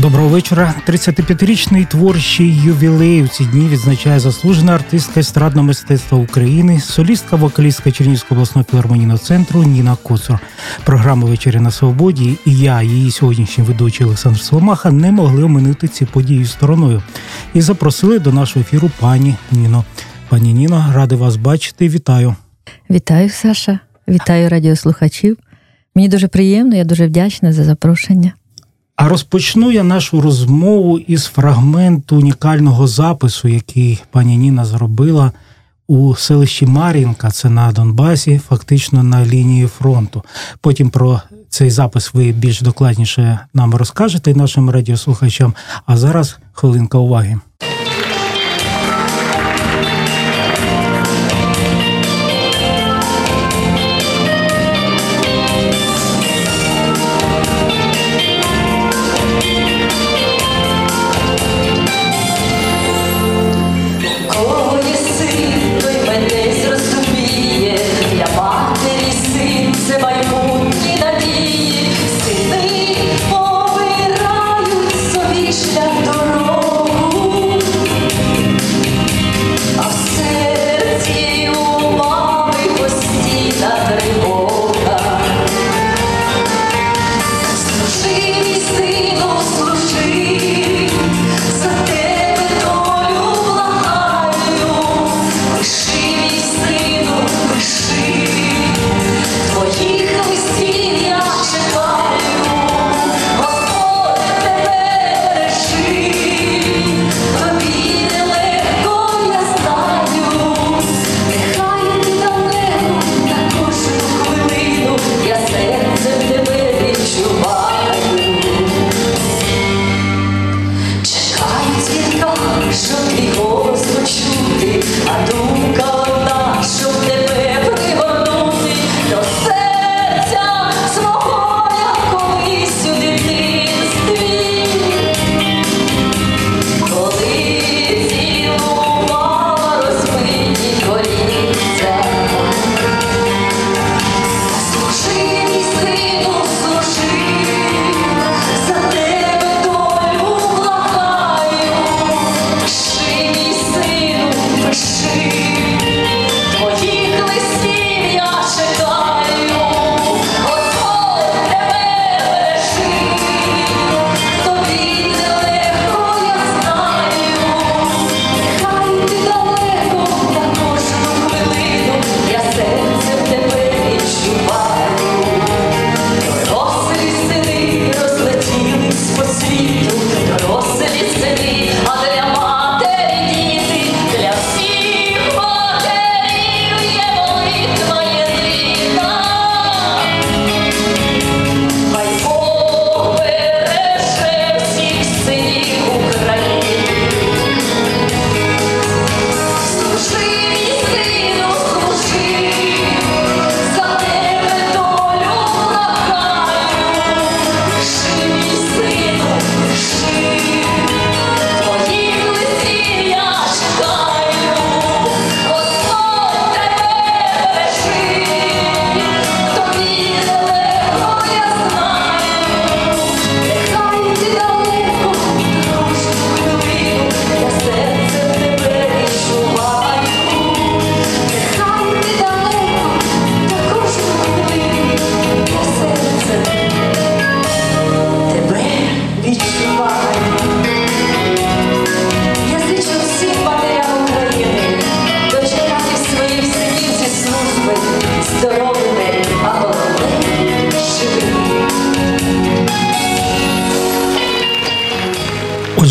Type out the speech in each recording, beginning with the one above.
Доброго вечора. 35-річний творчий ювілей у ці дні відзначає заслужена артистка естрадного мистецтва України, солістка вокалістка Чернівського обласного філармонійного центру Ніна Коцур. Програма Вечеря на свободі і я, її сьогоднішній ведучий Олександр Соломаха, не могли оминути ці події стороною і запросили до нашого ефіру пані Ніно. Пані Ніно, радий вас бачити. Вітаю. Вітаю, Саша. Вітаю радіослухачів. Мені дуже приємно, я дуже вдячна за запрошення. А розпочну я нашу розмову із фрагменту унікального запису, який пані Ніна зробила у селищі Мар'їнка, це на Донбасі, фактично на лінії фронту. Потім про цей запис ви більш докладніше нам розкажете нашим радіослухачам. А зараз хвилинка уваги.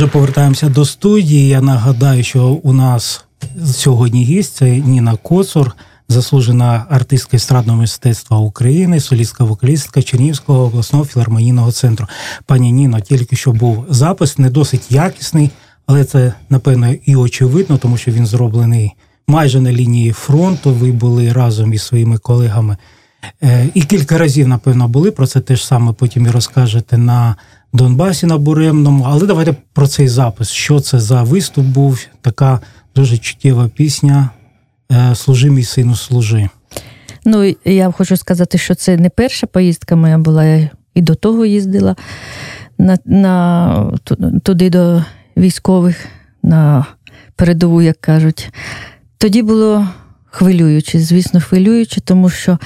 Повертаємося до студії. Я нагадаю, що у нас сьогодні гість це Ніна Коцур, заслужена артистка естрадного мистецтва України, солістка вокалістка Чернівського обласного філармонійного центру. Пані Ніно, тільки що був запис, не досить якісний, але це напевно і очевидно, тому що він зроблений майже на лінії фронту. Ви були разом із своїми колегами. І кілька разів, напевно, були про це теж саме потім і розкажете на Донбасі на Буремному. Але давайте про цей запис. Що це за виступ був? Така дуже чуттєва пісня е, Служи мій сину, служи. Ну, я хочу сказати, що це не перша поїздка моя була, я і до того їздила на, на, туди до військових, на передову, як кажуть. Тоді було хвилююче, звісно, хвилююче, тому що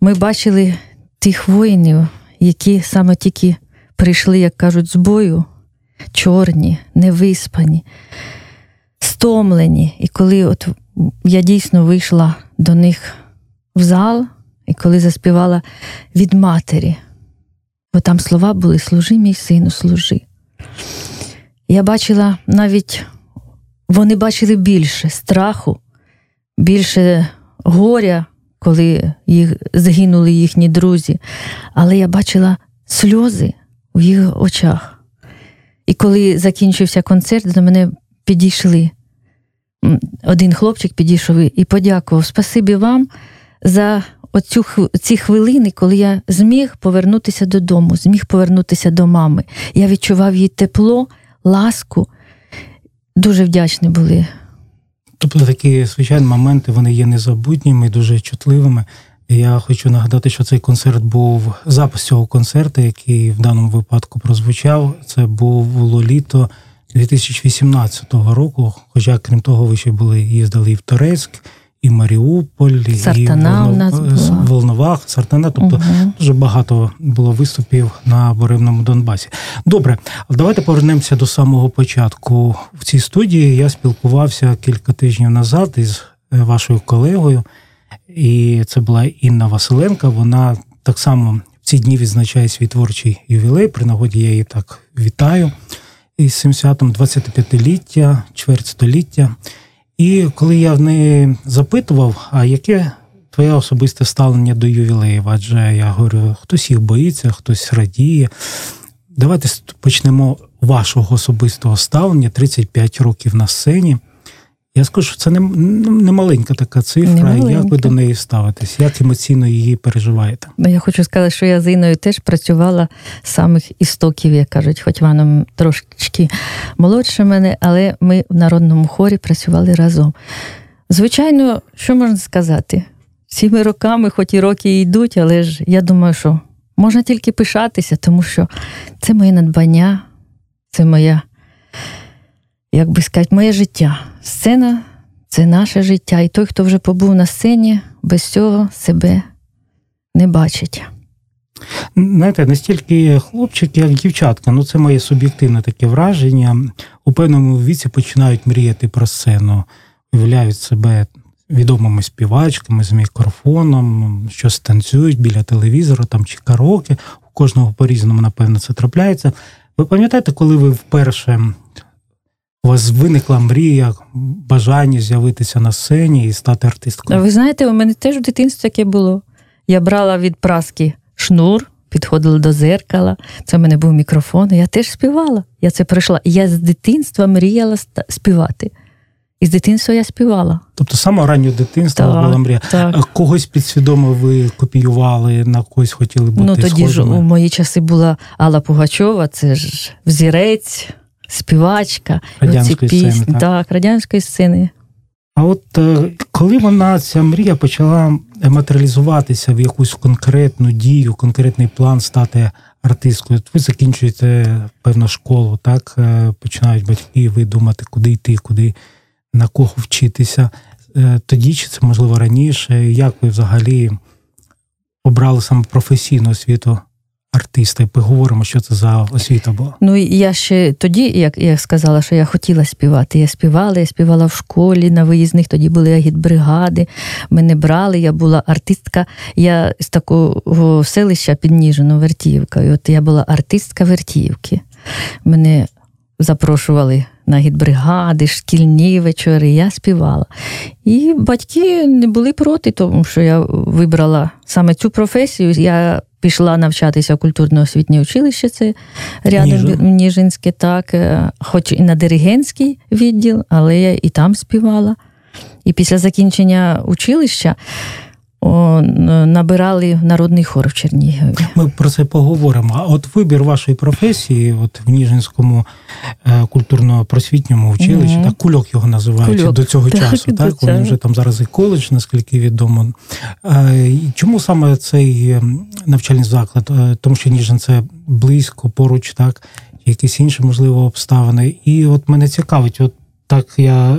ми бачили тих воїнів, які саме тільки прийшли, як кажуть, з бою, чорні, невиспані, стомлені. І коли от я дійсно вийшла до них в зал, і коли заспівала від матері, бо там слова були Служи, мій сину, служи. Я бачила навіть, вони бачили більше страху, більше горя, коли їх загинули їхні друзі, але я бачила сльози в їх очах. І коли закінчився концерт, до мене підійшли. Один хлопчик підійшов і подякував Спасибі вам за оцю, ці хвилини, коли я зміг повернутися додому, зміг повернутися до мами. Я відчував її тепло, ласку. Дуже вдячні були. Тобто такі звичайні моменти вони є незабутніми, дуже чутливими. Я хочу нагадати, що цей концерт був запис цього концерту, який в даному випадку прозвучав. Це був лоліто 2018 року. Хоча, крім того, ви ще були їздили і в Торецьк, і Маріуполь, Сартана і нас була. Волновах, Сартана. Тобто угу. дуже багато було виступів на Боремному Донбасі. Добре, давайте повернемося до самого початку. В цій студії я спілкувався кілька тижнів назад із е, вашою колегою, і це була Інна Василенка. Вона так само в ці дні відзначає свій творчий ювілей. При нагоді я її так вітаю із 70-м 25-ліття, чверть століття. І коли я в неї запитував, а яке твоє особисте ставлення до ювілеїв? Адже я говорю, хтось їх боїться, хтось радіє. Давайте почнемо вашого особистого ставлення 35 років на сцені. Я скажу, що це не не маленька така цифра. Не маленька. Як ви до неї ставитесь? Як емоційно її переживаєте? Ну, я хочу сказати, що я з Іною теж працювала з самих істоків, як кажуть, хоч вона трошки молодше мене, але ми в народному хорі працювали разом. Звичайно, що можна сказати? Цими роками, хоч і роки йдуть, але ж я думаю, що можна тільки пишатися, тому що це моє надбання, це моя як би сказати, моє життя. Сцена це наше життя. І той, хто вже побув на сцені, без цього себе не бачить. Знаєте, не стільки хлопчики, як дівчатка. Ну, це моє суб'єктивне таке враження. У певному віці починають мріяти про сцену, уявляють себе відомими співачками з мікрофоном, що станцюють біля телевізора там чи караоке. У кожного по-різному, напевно, це трапляється. Ви пам'ятаєте, коли ви вперше у вас виникла мрія, бажання з'явитися на сцені і стати артисткою? Ви знаєте, у мене теж в дитинстві таке було. Я брала від праски шнур, підходила до зеркала. Це в мене був мікрофон. і Я теж співала. Я це пройшла. Я з дитинства мріяла співати. І з дитинства я співала. Тобто саме раннього дитинства так, була мрія. Так. Когось підсвідомо ви копіювали, на когось хотіли бути. Ну тоді схожими? ж у мої часи була Алла Пугачова, це ж взірець співачка, радянської ці пісні, так? так, радянської сцени. А от е, коли вона ця мрія почала матеріалізуватися в якусь конкретну дію, конкретний план стати артисткою, ви закінчуєте певну школу, так е, починають батьки ви думати, куди йти, куди на кого вчитися. Е, тоді чи це можливо раніше? Як ви взагалі обрали саме професійну освіту артиста, поговоримо, що це за освіта була. Ну я ще тоді, як я сказала, що я хотіла співати. Я співала, я співала в школі на виїзних, тоді були агітбригади, мене брали, я була артистка. Я з такого селища підніжено Вертіївка. І От я була артистка Вертіївки. Мене запрошували на гідбригади, шкільні вечори, я співала. І батьки не були проти, тому що я вибрала саме цю професію. Я пішла навчатися в культурно-освітнє училище, це рядом Ніжинське, так, е, хоч і на диригентський відділ, але я і там співала. І після закінчення училища набирали народний хор в Чернігові. Ми про це поговоримо. А от вибір вашої професії, от в Ніжинському е, культурно-просвітньому училищі, mm-hmm. так кульок його називають кульок. до цього так, часу. Так, Вони вже там зараз і коледж, наскільки відомо. Чому саме цей е, навчальний заклад? Е, тому що Ніжин це близько, поруч, так, якісь інші можливо обставини. І от мене цікавить, от так я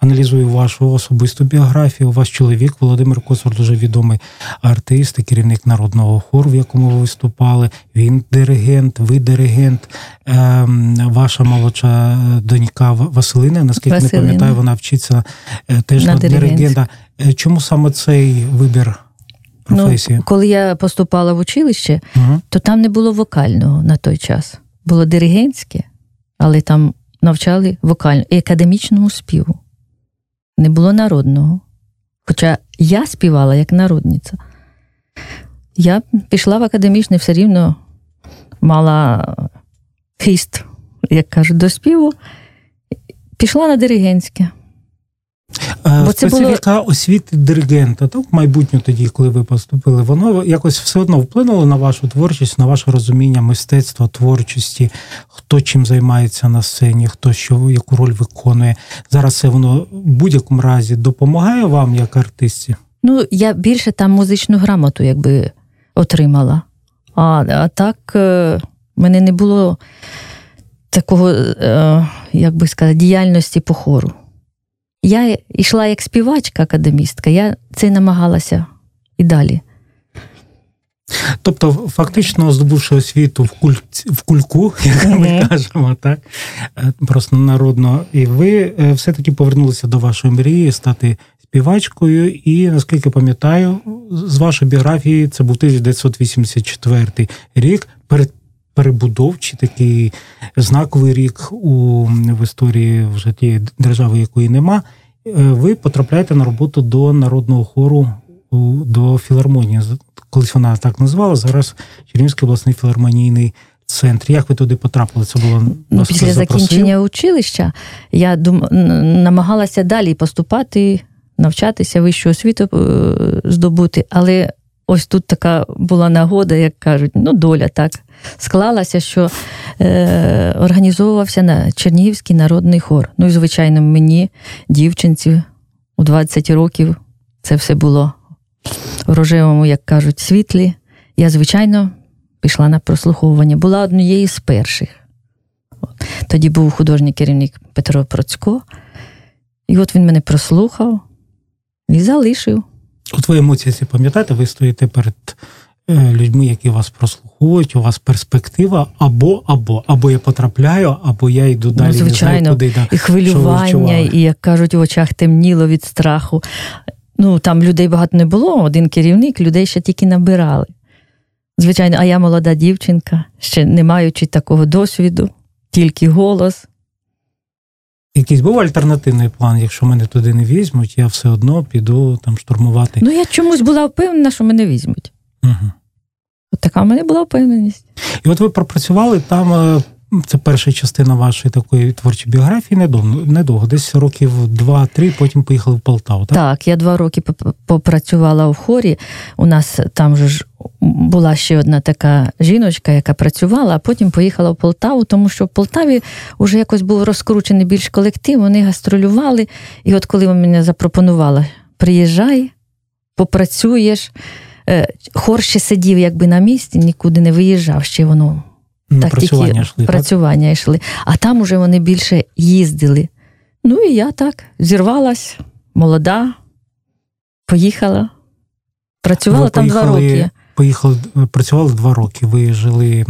аналізую вашу особисту біографію. Ваш чоловік Володимир Коцур дуже відомий артист і керівник народного хору, в якому ви виступали. Він диригент, ви диригент, ем, ваша молодша донька Василина. Наскільки Василина. не пам'ятаю, вона вчиться е, теж на диригента. Е, чому саме цей вибір? Професії? Ну, Коли я поступала в училище, угу. то там не було вокального на той час. Було диригентське, але там навчали вокально і академічному співу. Не було народного. Хоча я співала як народниця. Я пішла в академічний, все рівно мала хист, як кажуть, до співу, пішла на диригентське. Е, Бо Специфіка було... освіти диригента, так, майбутнє тоді, коли ви поступили, воно якось все одно вплинуло на вашу творчість, на ваше розуміння мистецтва, творчості, хто чим займається на сцені, хто що, яку роль виконує. Зараз це воно в будь-якому разі допомагає вам як артисті? Ну, я більше там музичну грамоту якби отримала. А а так е, мене не було такого, е, як би сказати, діяльності по хору. Я йшла як співачка, академістка, я це намагалася і далі. Тобто, фактично, здобувши освіту в куль... в кульку, як ми mm-hmm. кажемо, так е, просто народно, і ви е, все-таки повернулися до вашої мрії стати співачкою, і наскільки пам'ятаю, з вашої біографії це був 1984 рік, перед перебудовчий такий знаковий рік у в історії вже тієї держави, якої нема. Е, ви потрапляєте на роботу до народного хору до філармонії. Колись вона так назвала. Зараз Чернівський обласний філармонійний центр. Як ви туди потрапили? Це було ну, після закінчення училища. Я дум... намагалася далі поступати, навчатися, вищу освіту е, здобути, але ось тут така була нагода, як кажуть, ну доля так склалася, що е, організовувався на Чернігівський народний хор. Ну і, звичайно, мені, дівчинці, у 20 років це все було в рожевому, як кажуть, світлі. Я, звичайно, пішла на прослуховування. Була однією з перших. Тоді був художній керівник Петро Процько, і от він мене прослухав і залишив. От ви емоції ці пам'ятаєте, ви стоїте перед е, людьми, які вас прослуховують, у вас перспектива або, або, або я потрапляю, або я йду далі. Ну, звичайно, не знаю, куди, да, і хвилювання, і, як кажуть, в очах темніло від страху. Ну, там людей багато не було, один керівник, людей ще тільки набирали. Звичайно, а я молода дівчинка, ще не маючи такого досвіду, тільки голос. Якийсь був альтернативний план, якщо мене туди не візьмуть, я все одно піду там штурмувати. Ну, я чомусь була впевнена, що мене візьмуть. Угу. От така в мене була впевненість. І от ви пропрацювали там е, це перша частина вашої такої творчої біографії недовго, недовго, десь років два-три, потім поїхали в Полтаву. Так, Так, я два роки попрацювала в хорі. У нас там ж була ще одна така жіночка, яка працювала, а потім поїхала в Полтаву, тому що в Полтаві вже якось був розкручений більш колектив, вони гастролювали. І от коли мене запропонували, приїжджай, попрацюєш. Е, хор ще сидів якби на місці, нікуди не виїжджав, ще воно на так, працювання тільки йшли, працювання так? йшли. А там уже вони більше їздили. Ну і я так зірвалась, молода, поїхала. Працювала Ви там поїхали, два роки. Поїхали, працювали два роки. Ви жили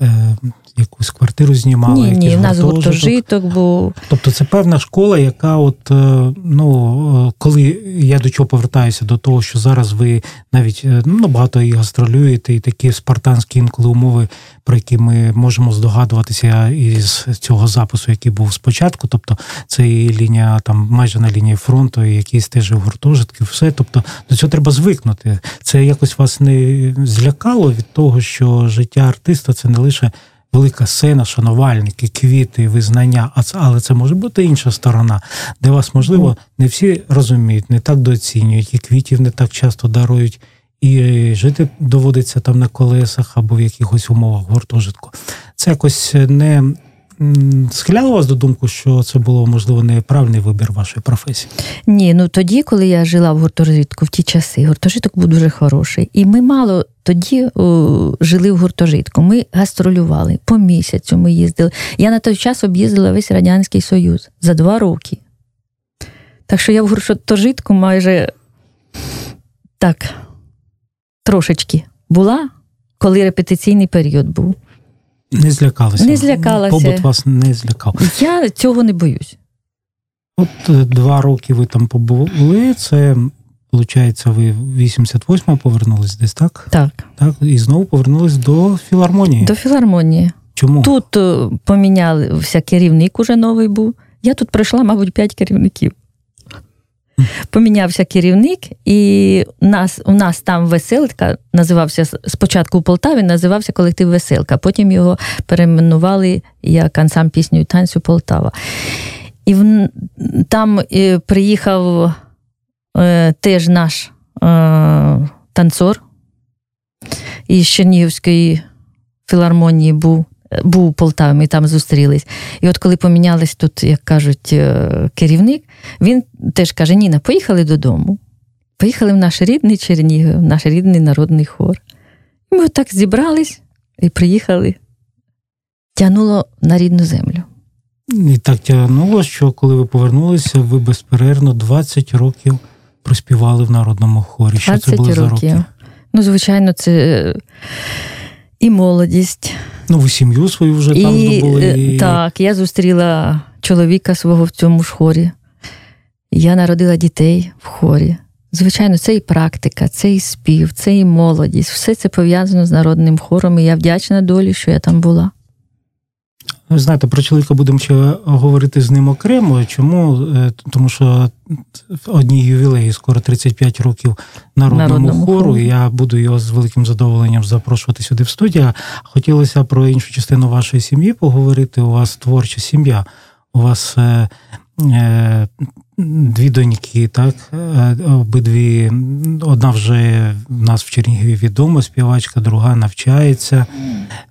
е, якусь квартиру знімали? Ні, ні, в нас гуртожиток був. Тобто це певна школа, яка, от е, ну, е, коли я до чого повертаюся, до того, що зараз ви навіть е, ну, багато і гастролюєте, і такі спартанські інколи умови, про які ми можемо здогадуватися із цього запису, який був спочатку. Тобто це і лінія там майже на лінії фронту, і якісь теж гуртожитки, все. Тобто до цього треба звикнути. Це якось вас не злякало від того, що життя артиста це не лише велика сцена, шанувальники, квіти, визнання. Але це може бути інша сторона, де вас, можливо, не всі розуміють, не так дооцінюють, і квітів не так часто дарують, і жити доводиться там на колесах або в якихось умовах гуртожитку. Це якось не схиляло вас до думку, що це було можливо неправильний вибір вашої професії? Ні, ну тоді, коли я жила в гуртожитку в ті часи, гуртожиток був дуже хороший. І ми мало тоді о, жили в гуртожитку. Ми гастролювали по місяцю. Ми їздили. Я на той час об'їздила весь Радянський Союз за два роки. Так що я в гуртожитку майже так трошечки була, коли репетиційний період був. Не злякалася. Не злякалася. Побут вас не злякав. Я цього не боюсь. От е, два роки ви там побули, це, виходить, ви 88-го повернулись десь, так? Так. Так, І знову повернулись до філармонії. До філармонії. Чому? Тут е, помінявся керівник, уже новий був. Я тут пройшла, мабуть, п'ять керівників. Помінявся керівник, і нас, у нас там веселка називався спочатку у Полтаві, називався колектив Веселка. Потім його перейменували як ансамбль пісню і танцю Полтава. І в, там е, приїхав е, теж наш е, танцор із Чернігівської філармонії був був у Полтаві, ми там зустрілись. І от коли помінялись тут, як кажуть, е, керівник, він теж каже: Ніна, поїхали додому. Поїхали в наш рідний Чернігів, в наш рідний народний хор. І ми так зібрались і приїхали. Тягнуло на рідну землю. І так тягнуло, що коли ви повернулися, ви безперервно 20 років проспівали в народному хорі. Що це було років. за роки? Ну, звичайно, це і молодість. Ну, ви сім'ю свою вже і, там здобули. Е, і... Так, я зустріла чоловіка свого в цьому ж хорі. Я народила дітей в хорі. Звичайно, це і практика, це і спів, це і молодість. Все це пов'язано з народним хором, і я вдячна долі, що я там була. Ви знаєте, про чоловіка будемо ще говорити з ним окремо. Чому? Е, тому що одній ювілеї скоро 35 років народному, народному хору. хору. Я буду його з великим задоволенням запрошувати сюди в студію. Хотілося про іншу частину вашої сім'ї поговорити. У вас творча сім'я, у вас е, е, дві доньки, так? Е, обидві, одна вже в нас в Чернігові відома співачка, друга навчається.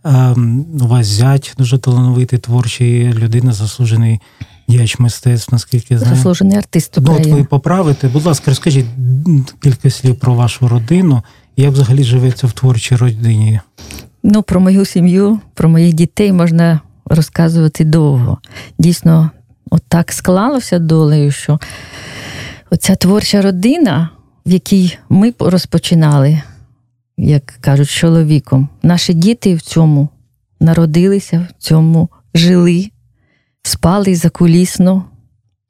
Е, у вас зять дуже талановитий творчий людина, заслужений діяч мистецтв, наскільки знаю. Заслужений артист. Ну, от ви поправите. Будь ласка, розкажіть кілька слів про вашу родину. Як взагалі живеться в творчій родині? Ну, про мою сім'ю, про моїх дітей можна розказувати довго. Дійсно, от так склалося долею, що оця творча родина, в якій ми розпочинали, як кажуть, чоловіком, наші діти в цьому народилися, в цьому жили, спали закулісно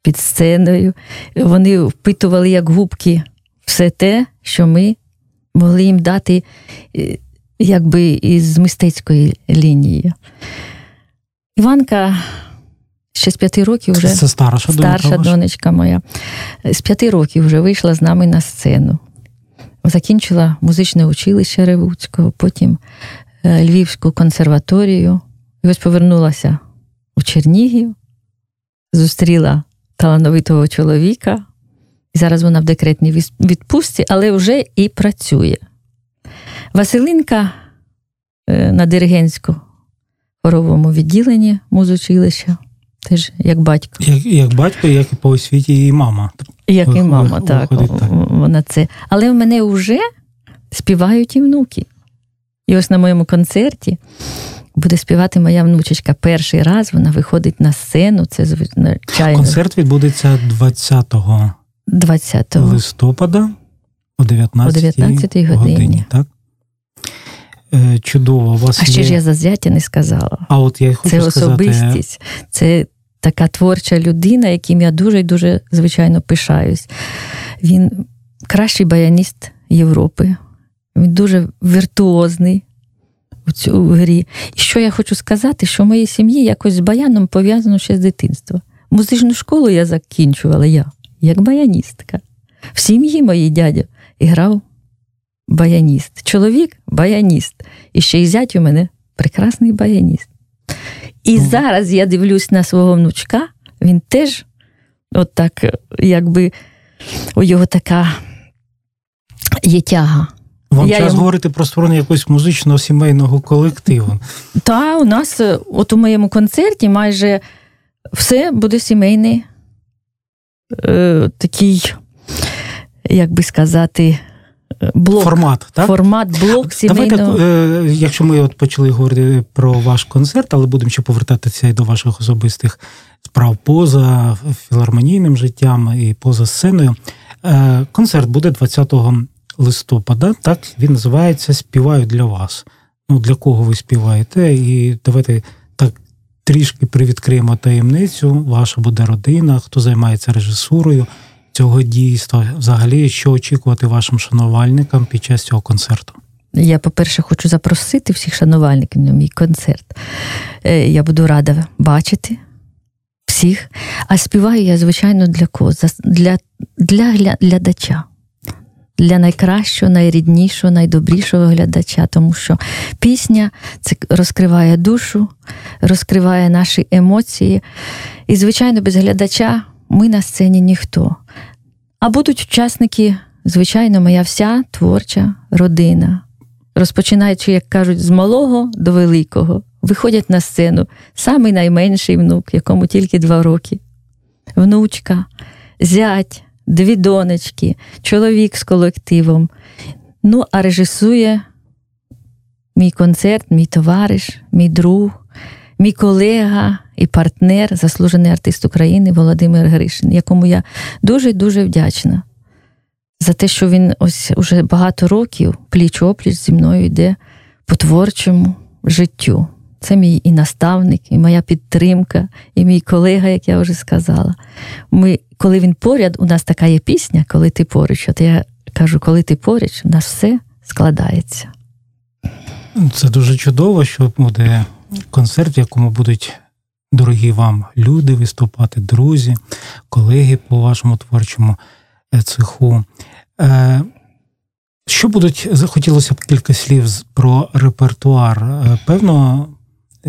під сценою. Вони впитували, як губки, все те, що ми могли їм дати е, якби із мистецької лінії. Іванка ще з п'яти років вже Це старша, старша донечка моя. З п'яти років вже вийшла з нами на сцену. Закінчила музичне училище Ревуцького, потім е, Львівську консерваторію. І ось повернулася у Чернігів, зустріла талановитого чоловіка. І зараз вона в декретній відпустці, але вже і працює. Василинка е, на диригентську хоровому відділенні музучилища, теж як батько. Як як батько, як і по освіті її мама. Як і мама, так, так. Вона це. Але в мене вже співають і внуки. І ось на моєму концерті буде співати моя внучечка. Перший раз вона виходить на сцену. Це звичайно. Концерт відбудеться 20 20 листопада о 19 о 19 годині. годині. так? Е, чудово. Вас А ще є... ж я за зятя не сказала. А от я хочу Це сказати... особистість, це така творча людина, яким я дуже і дуже звичайно пишаюсь. Він кращий баяніст Європи. Він дуже віртуозний у цю грі. І що я хочу сказати, що в моїй сім'ї якось з баяном пов'язано ще з дитинства. Музичну школу я закінчувала я, як баяністка. В сім'ї моїй дядя грав баяніст. Чоловік баяніст. І ще й зять у мене прекрасний баяніст. І mm. зараз я дивлюсь на свого внучка, він теж, от так, якби у його така є тяга. Вам я час йому... говорити про створення якогось музичного сімейного колективу. Та у нас, от у моєму концерті, майже все буде сімейний е, такий, як би сказати, блок. Формат, так? Формат, блок сімейного. Давайте, е, якщо ми от почали говорити про ваш концерт, але будемо ще повертатися і до ваших особистих справ поза філармонійним життям і поза сценою. Е, концерт буде 20 листопада. Так він називається Співаю для вас. Ну, для кого ви співаєте? І давайте так трішки привідкриємо таємницю. Ваша буде родина, хто займається режисурою цього дійства, взагалі, що очікувати вашим шанувальникам під час цього концерту? Я, по-перше, хочу запросити всіх шанувальників на мій концерт. Е, я буду рада бачити всіх. А співаю я, звичайно, для кого? Для, для глядача. Для найкращого, найріднішого, найдобрішого глядача, тому що пісня це розкриває душу, розкриває наші емоції. І, звичайно, без глядача ми на сцені ніхто. А будуть учасники, звичайно, моя вся творча родина. Розпочинаючи, як кажуть, з малого до великого, виходять на сцену самий найменший внук, якому тільки два роки, внучка, зять, дві донечки, чоловік з колективом. Ну, а режисує мій концерт, мій товариш, мій друг, мій колега і партнер, заслужений артист України Володимир Гришин, якому я дуже-дуже вдячна за те, що він ось уже багато років пліч опліч зі мною йде по творчому життю. Це мій і наставник, і моя підтримка, і мій колега, як я вже сказала. Ми, Коли він поряд, у нас така є пісня, коли ти поруч. От я кажу, коли ти поруч, у нас все складається. Це дуже чудово, що буде концерт, в якому будуть дорогі вам люди виступати, друзі, колеги по вашому творчому е, цеху. Е, що будуть, захотілося б кілька слів про репертуар. Е, певно,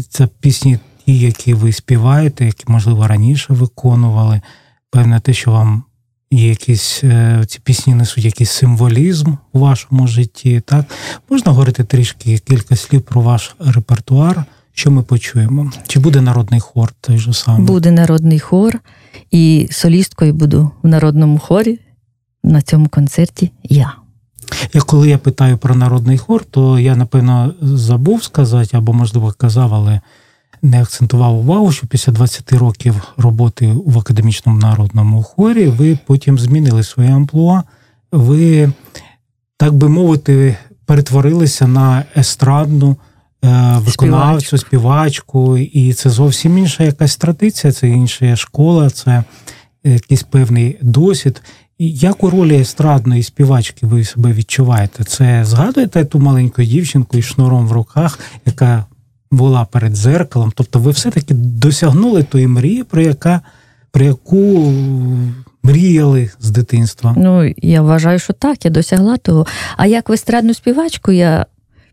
це пісні, ті, які ви співаєте, які, можливо, раніше виконували. Певне, те, що вам є якісь ці пісні несуть якийсь символізм у вашому житті. Так можна говорити трішки кілька слів про ваш репертуар, що ми почуємо? Чи буде народний хор той же самий? Буде народний хор, і солісткою буду в народному хорі на цьому концерті я. І коли я питаю про народний хор, то я напевно забув сказати, або, можливо, казав, але не акцентував увагу, що після 20 років роботи в академічному народному хорі ви потім змінили своє амплуа. Ви, так би мовити, перетворилися на естрадну. Е, виконавцю, співачку, і це зовсім інша якась традиція, це інша школа, це якийсь певний досвід. І Як у ролі естрадної співачки ви себе відчуваєте? Це згадуєте ту маленьку дівчинку із шнуром в руках, яка була перед зеркалом? Тобто ви все-таки досягнули тої мрії, про яка, про яку мріяли з дитинства? Ну, я вважаю, що так, я досягла того. А як в естрадну співачку я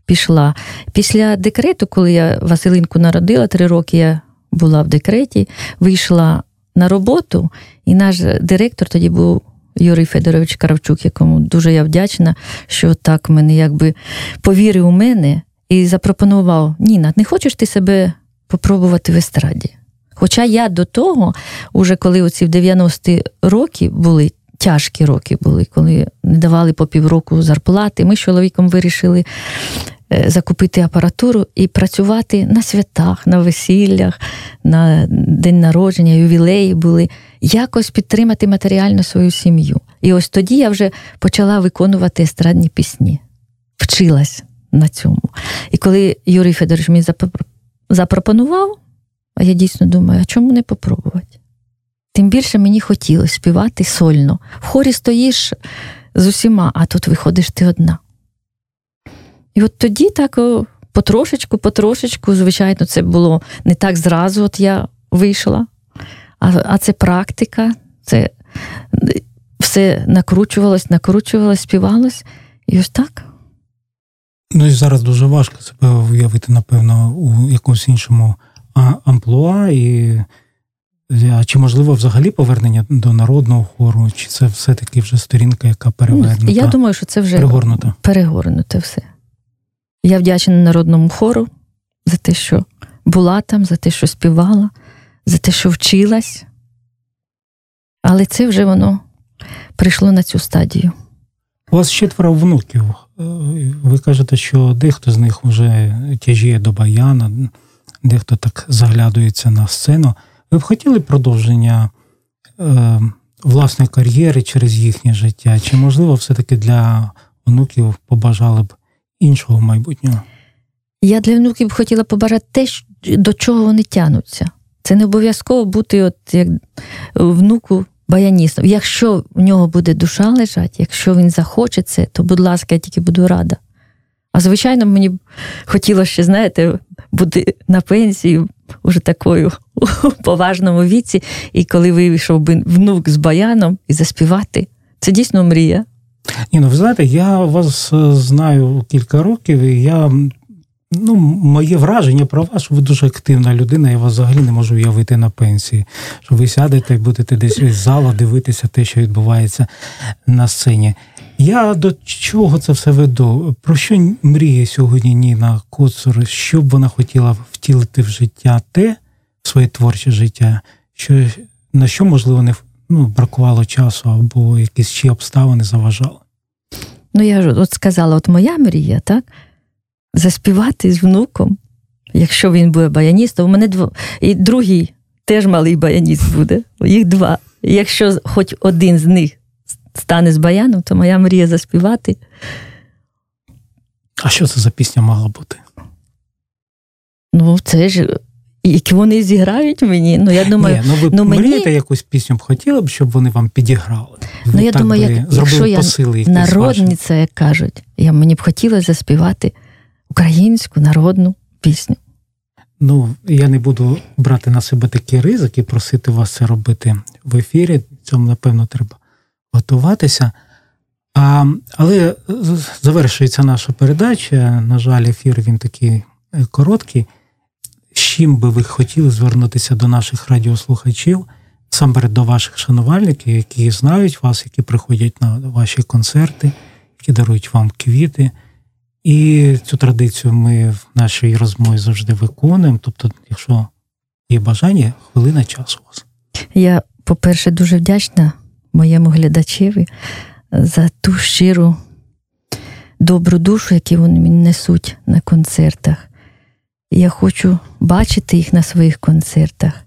пішла. Після декрету, коли я Василинку народила, три роки я була в декреті, вийшла на роботу, і наш директор тоді був. Юрій Федорович Каравчук, якому дуже я вдячна, що так мене якби повірив у мене і запропонував: Ніна, не хочеш ти себе попробувати в естраді? Хоча я до того, уже коли оці в 90-ті роки були, тяжкі роки були, коли не давали по півроку зарплати, ми з чоловіком вирішили Е, закупити апаратуру і працювати на святах, на весіллях, на день народження, ювілеї були, якось підтримати матеріально свою сім'ю. І ось тоді я вже почала виконувати естрадні пісні, вчилась на цьому. І коли Юрій Федорович мені запропонував, а я дійсно думаю, а чому не попробувати? Тим більше мені хотілося співати сольно. В хорі стоїш з усіма, а тут виходиш ти одна. І от тоді так потрошечку, потрошечку, звичайно, це було не так зразу, от я вийшла, а а це практика, це все накручувалось, накручувалось, співалось. І ось так. Ну і зараз дуже важко себе уявити, напевно, у якомусь іншому амплуа, і а чи можливо взагалі повернення до народного хору, чи це все-таки вже сторінка, яка перевернута? Я думаю, що це вже перегорнута. перегорнуте все. Я вдячна народному хору за те, що була там, за те, що співала, за те, що вчилась. Але це вже воно прийшло на цю стадію. У вас четверо внуків. Е, ви кажете, що дехто з них вже тяжіє до баяна, дехто так заглядується на сцену. Ви б хотіли продовження е, власної кар'єри через їхнє життя? Чи, можливо, все-таки для онуків побажали б іншого майбутнього? Я для внуків хотіла побажати те, до чого вони тянуться. Це не обов'язково бути от як внуку баяністом. Якщо в нього буде душа лежать, якщо він захоче це, то, будь ласка, я тільки буду рада. А звичайно, мені б хотілося ще, знаєте, бути на пенсії уже такою у поважному віці, і коли вийшов би внук з баяном і заспівати, це дійсно мрія. Ні, ну ви знаєте, я вас е, знаю кілька років, і я Ну, моє враження про вас, що ви дуже активна людина, я вас взагалі не можу уявити на пенсії. Що ви сядете і будете десь із зала дивитися те, що відбувається на сцені. Я до чого це все веду? Про що мріє сьогодні Ніна Коцур? Що б вона хотіла втілити в життя те, своє творче життя, що на що, можливо, не ну, бракувало часу або якісь ще обставини заважали? Ну, я ж от сказала, от моя мрія, так? заспівати з внуком, якщо він буде баяністом. У мене дво... і другий теж малий баяніст буде. Їх два. І якщо хоч один з них стане з баяном, то моя мрія заспівати. А що це за пісня мала бути? Ну, це ж. Які вони зіграють мені. Ну, я думаю, Ні, ну ви ну, мрієте якусь пісню б хотіли б, щоб вони вам підіграли? Ну, я думаю, як, якщо я народниця, як кажуть, я мені б хотілося заспівати українську народну пісню. Ну, я не буду брати на себе такі ризики, просити вас це робити в ефірі. Цьому, напевно, треба готуватися. А, Але завершується наша передача. На жаль, ефір він такий е, короткий. Чим би ви хотіли звернутися до наших радіослухачів, саме до ваших шанувальників, які знають вас, які приходять на ваші концерти, які дарують вам квіти. І цю традицію ми в нашій розмові завжди виконуємо. Тобто, якщо є бажання, хвилина часу у вас. Я, по-перше, дуже вдячна моєму глядачеві за ту щиру добру душу, яку вони мені несуть на концертах. Я хочу бачити їх на своїх концертах.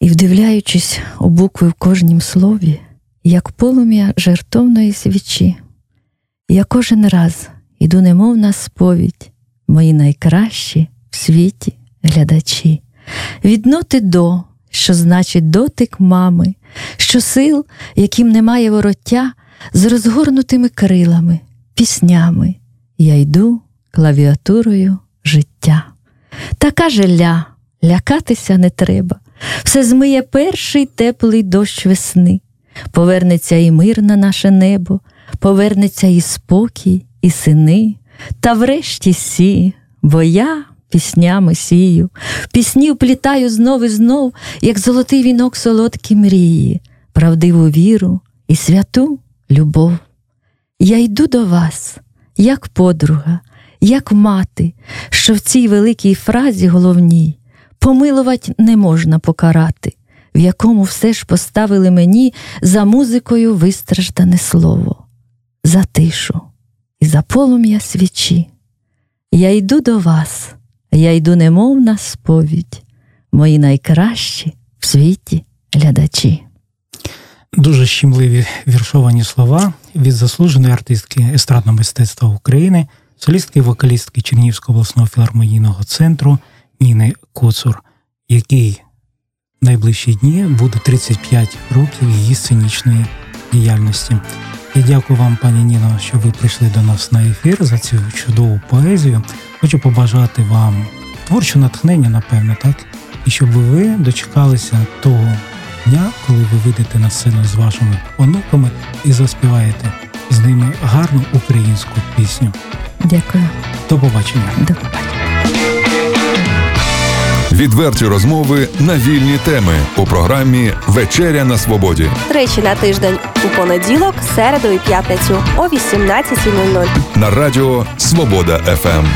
І, вдивляючись у букви в кожнім слові, як полум'я жертовної свічі, я кожен раз іду, немов на сповідь, мої найкращі в світі глядачі, від ноти до, що значить дотик мами, що сил, яким немає вороття, з розгорнутими крилами, піснями, я йду клавіатурою життя. Така ля, лякатися не треба, все змиє перший теплий дощ весни, повернеться і мир на наше небо, повернеться і спокій, і сини, та врешті сі, бо я піснями сію, пісні вплітаю знов і знов, як золотий вінок солодкі мрії, правдиву віру і святу любов. Я йду до вас, як подруга, як мати, що в цій великій фразі головній помилувати не можна покарати, в якому все ж поставили мені за музикою вистраждане слово, за тишу і за полум'я свічі. Я йду до вас, я йду немов на сповідь, мої найкращі в світі глядачі. Дуже щемливі віршовані слова від заслуженої артистки естрадного мистецтва України, солістки вокалістки Чернігівського обласного філармонійного центру Ніни Коцур, який в найближчі дні буде 35 років її сценічної діяльності. Я дякую вам, пані Ніно, що ви прийшли до нас на ефір за цю чудову поезію. Хочу побажати вам творче натхнення, напевне, так? І щоб ви дочекалися того дня, коли ви вийдете на сцену з вашими онуками і заспіваєте з ними гарну українську пісню. Дякую. До побачення. До побачення. Відверті розмови на вільні теми у програмі Вечеря на Свободі. Тричі на тиждень у понеділок, середу і п'ятницю о 18.00. На радіо Свобода ФМ.